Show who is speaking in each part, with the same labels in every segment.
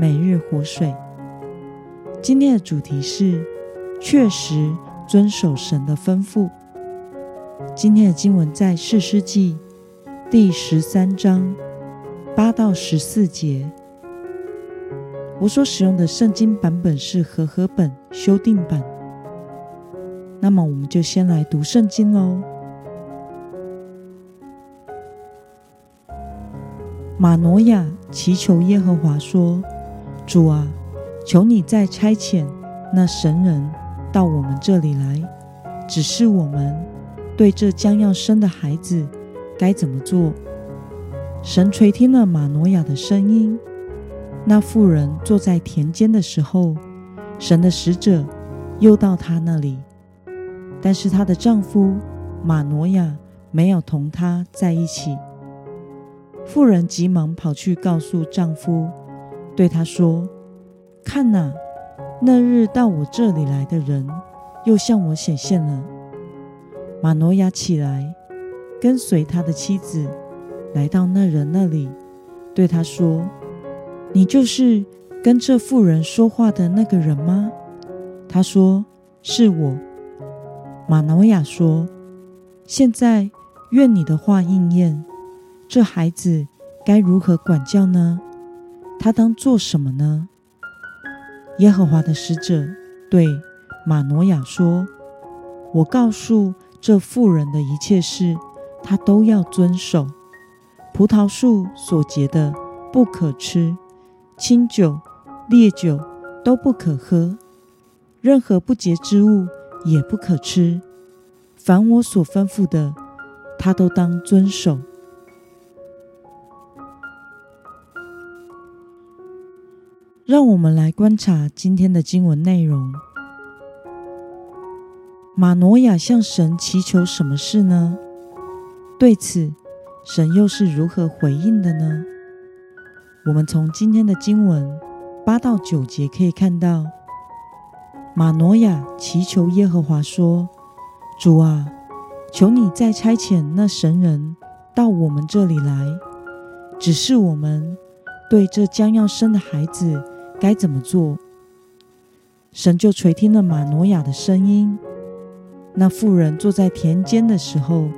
Speaker 1: 每日活水。今天的主题是确实遵守神的吩咐。今天的经文在四世纪第十三章八到十四节。我所使用的圣经版本是和合本修订版。那么，我们就先来读圣经喽。马诺亚祈求耶和华说。主啊，求你再差遣那神人到我们这里来，指示我们对这将要生的孩子该怎么做。神垂听了马诺亚的声音。那妇人坐在田间的时候，神的使者又到她那里，但是她的丈夫马诺亚没有同她在一起。妇人急忙跑去告诉丈夫。对他说：“看哪，那日到我这里来的人，又向我显现了。”马诺亚起来，跟随他的妻子来到那人那里，对他说：“你就是跟这妇人说话的那个人吗？”他说：“是我。”马诺亚说：“现在愿你的话应验，这孩子该如何管教呢？”他当做什么呢？耶和华的使者对马诺亚说：“我告诉这妇人的一切事，他都要遵守。葡萄树所结的不可吃，清酒、烈酒都不可喝，任何不洁之物也不可吃。凡我所吩咐的，他都当遵守。”让我们来观察今天的经文内容。马诺亚向神祈求什么事呢？对此，神又是如何回应的呢？我们从今天的经文八到九节可以看到，马诺亚祈求耶和华说：“主啊，求你再差遣那神人到我们这里来，只是我们对这将要生的孩子。”该怎么做？神就垂听了马诺亚的声音。那妇人坐在田间的时候，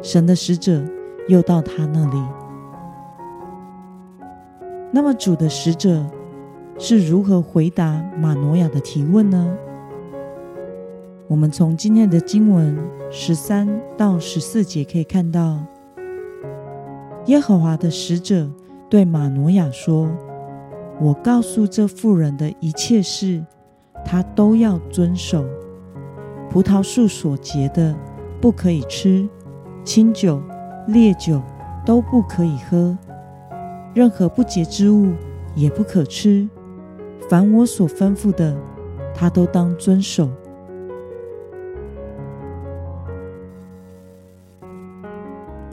Speaker 1: 神的使者又到他那里。那么主的使者是如何回答马诺亚的提问呢？我们从今天的经文十三到十四节可以看到，耶和华的使者对马诺亚说。我告诉这妇人的一切事，她都要遵守。葡萄树所结的不可以吃，清酒、烈酒都不可以喝，任何不洁之物也不可吃。凡我所吩咐的，她都当遵守。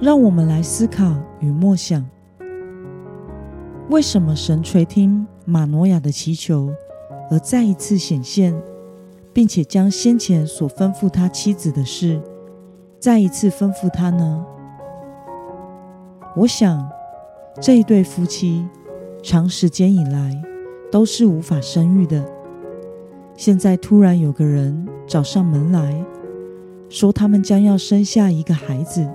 Speaker 1: 让我们来思考与默想。为什么神垂听马诺亚的祈求，而再一次显现，并且将先前所吩咐他妻子的事，再一次吩咐他呢？我想，这一对夫妻长时间以来都是无法生育的。现在突然有个人找上门来说，他们将要生下一个孩子，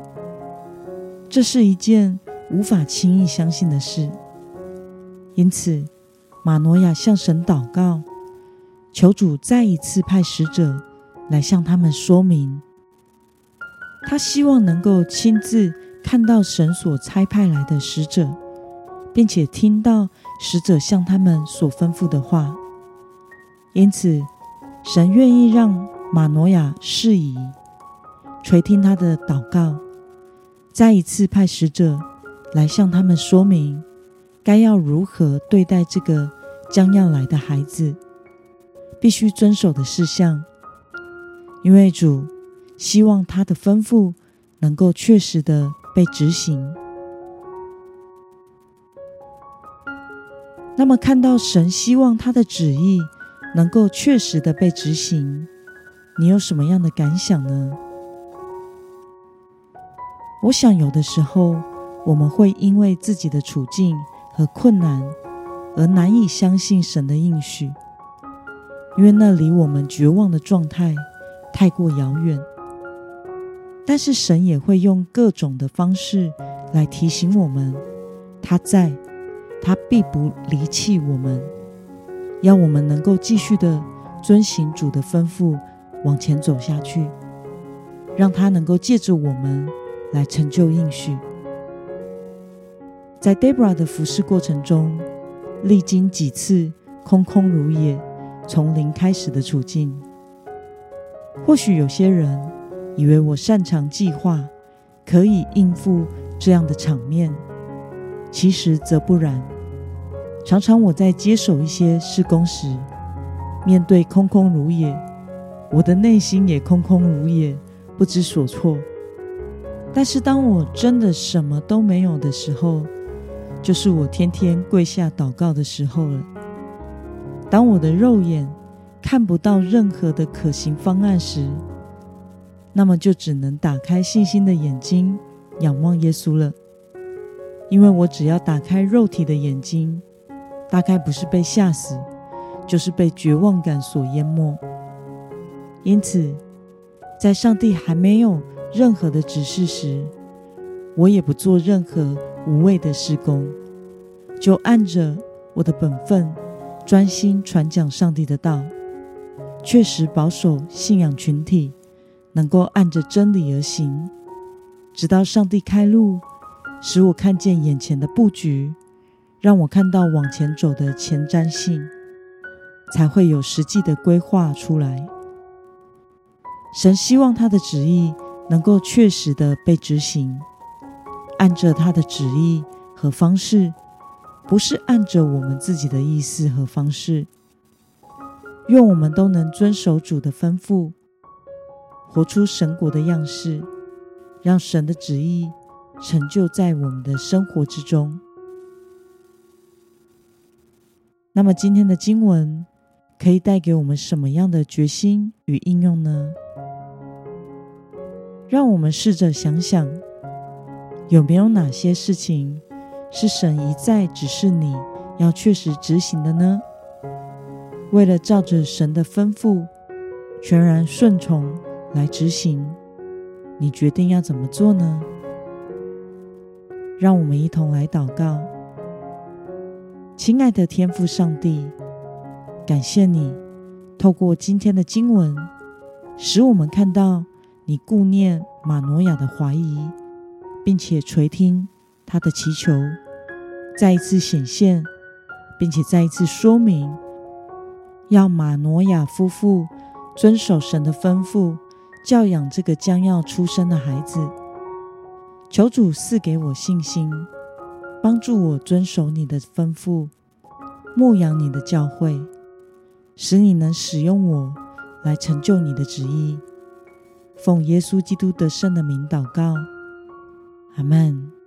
Speaker 1: 这是一件无法轻易相信的事。因此，马诺亚向神祷告，求主再一次派使者来向他们说明。他希望能够亲自看到神所差派来的使者，并且听到使者向他们所吩咐的话。因此，神愿意让马诺亚适宜垂听他的祷告，再一次派使者来向他们说明。该要如何对待这个将要来的孩子必须遵守的事项，因为主希望他的吩咐能够确实的被执行。那么，看到神希望他的旨意能够确实的被执行，你有什么样的感想呢？我想，有的时候我们会因为自己的处境和困难而难以相信神的应许，因为那离我们绝望的状态太过遥远。但是，神也会用各种的方式来提醒我们，他在。他必不离弃我们，要我们能够继续的遵行主的吩咐，往前走下去，让他能够借着我们来成就应许。在 Debra 的服侍过程中，历经几次空空如也、从零开始的处境。或许有些人以为我擅长计划，可以应付这样的场面。其实则不然。常常我在接手一些施工时，面对空空如也，我的内心也空空如也，不知所措。但是当我真的什么都没有的时候，就是我天天跪下祷告的时候了。当我的肉眼看不到任何的可行方案时，那么就只能打开信心的眼睛，仰望耶稣了。因为我只要打开肉体的眼睛，大概不是被吓死，就是被绝望感所淹没。因此，在上帝还没有任何的指示时，我也不做任何无谓的施工，就按着我的本分，专心传讲上帝的道，确实保守信仰群体，能够按着真理而行，直到上帝开路。使我看见眼前的布局，让我看到往前走的前瞻性，才会有实际的规划出来。神希望他的旨意能够确实的被执行，按着他的旨意和方式，不是按着我们自己的意思和方式。愿我们都能遵守主的吩咐，活出神国的样式，让神的旨意。成就在我们的生活之中。那么，今天的经文可以带给我们什么样的决心与应用呢？让我们试着想想，有没有哪些事情是神一再指示你要确实执行的呢？为了照着神的吩咐，全然顺从来执行，你决定要怎么做呢？让我们一同来祷告，亲爱的天父上帝，感谢你透过今天的经文，使我们看到你顾念马诺亚的怀疑，并且垂听他的祈求，再一次显现，并且再一次说明，要马诺亚夫妇遵守神的吩咐，教养这个将要出生的孩子。求主赐给我信心，帮助我遵守你的吩咐，牧养你的教诲，使你能使用我来成就你的旨意。奉耶稣基督得胜的名祷告，阿门。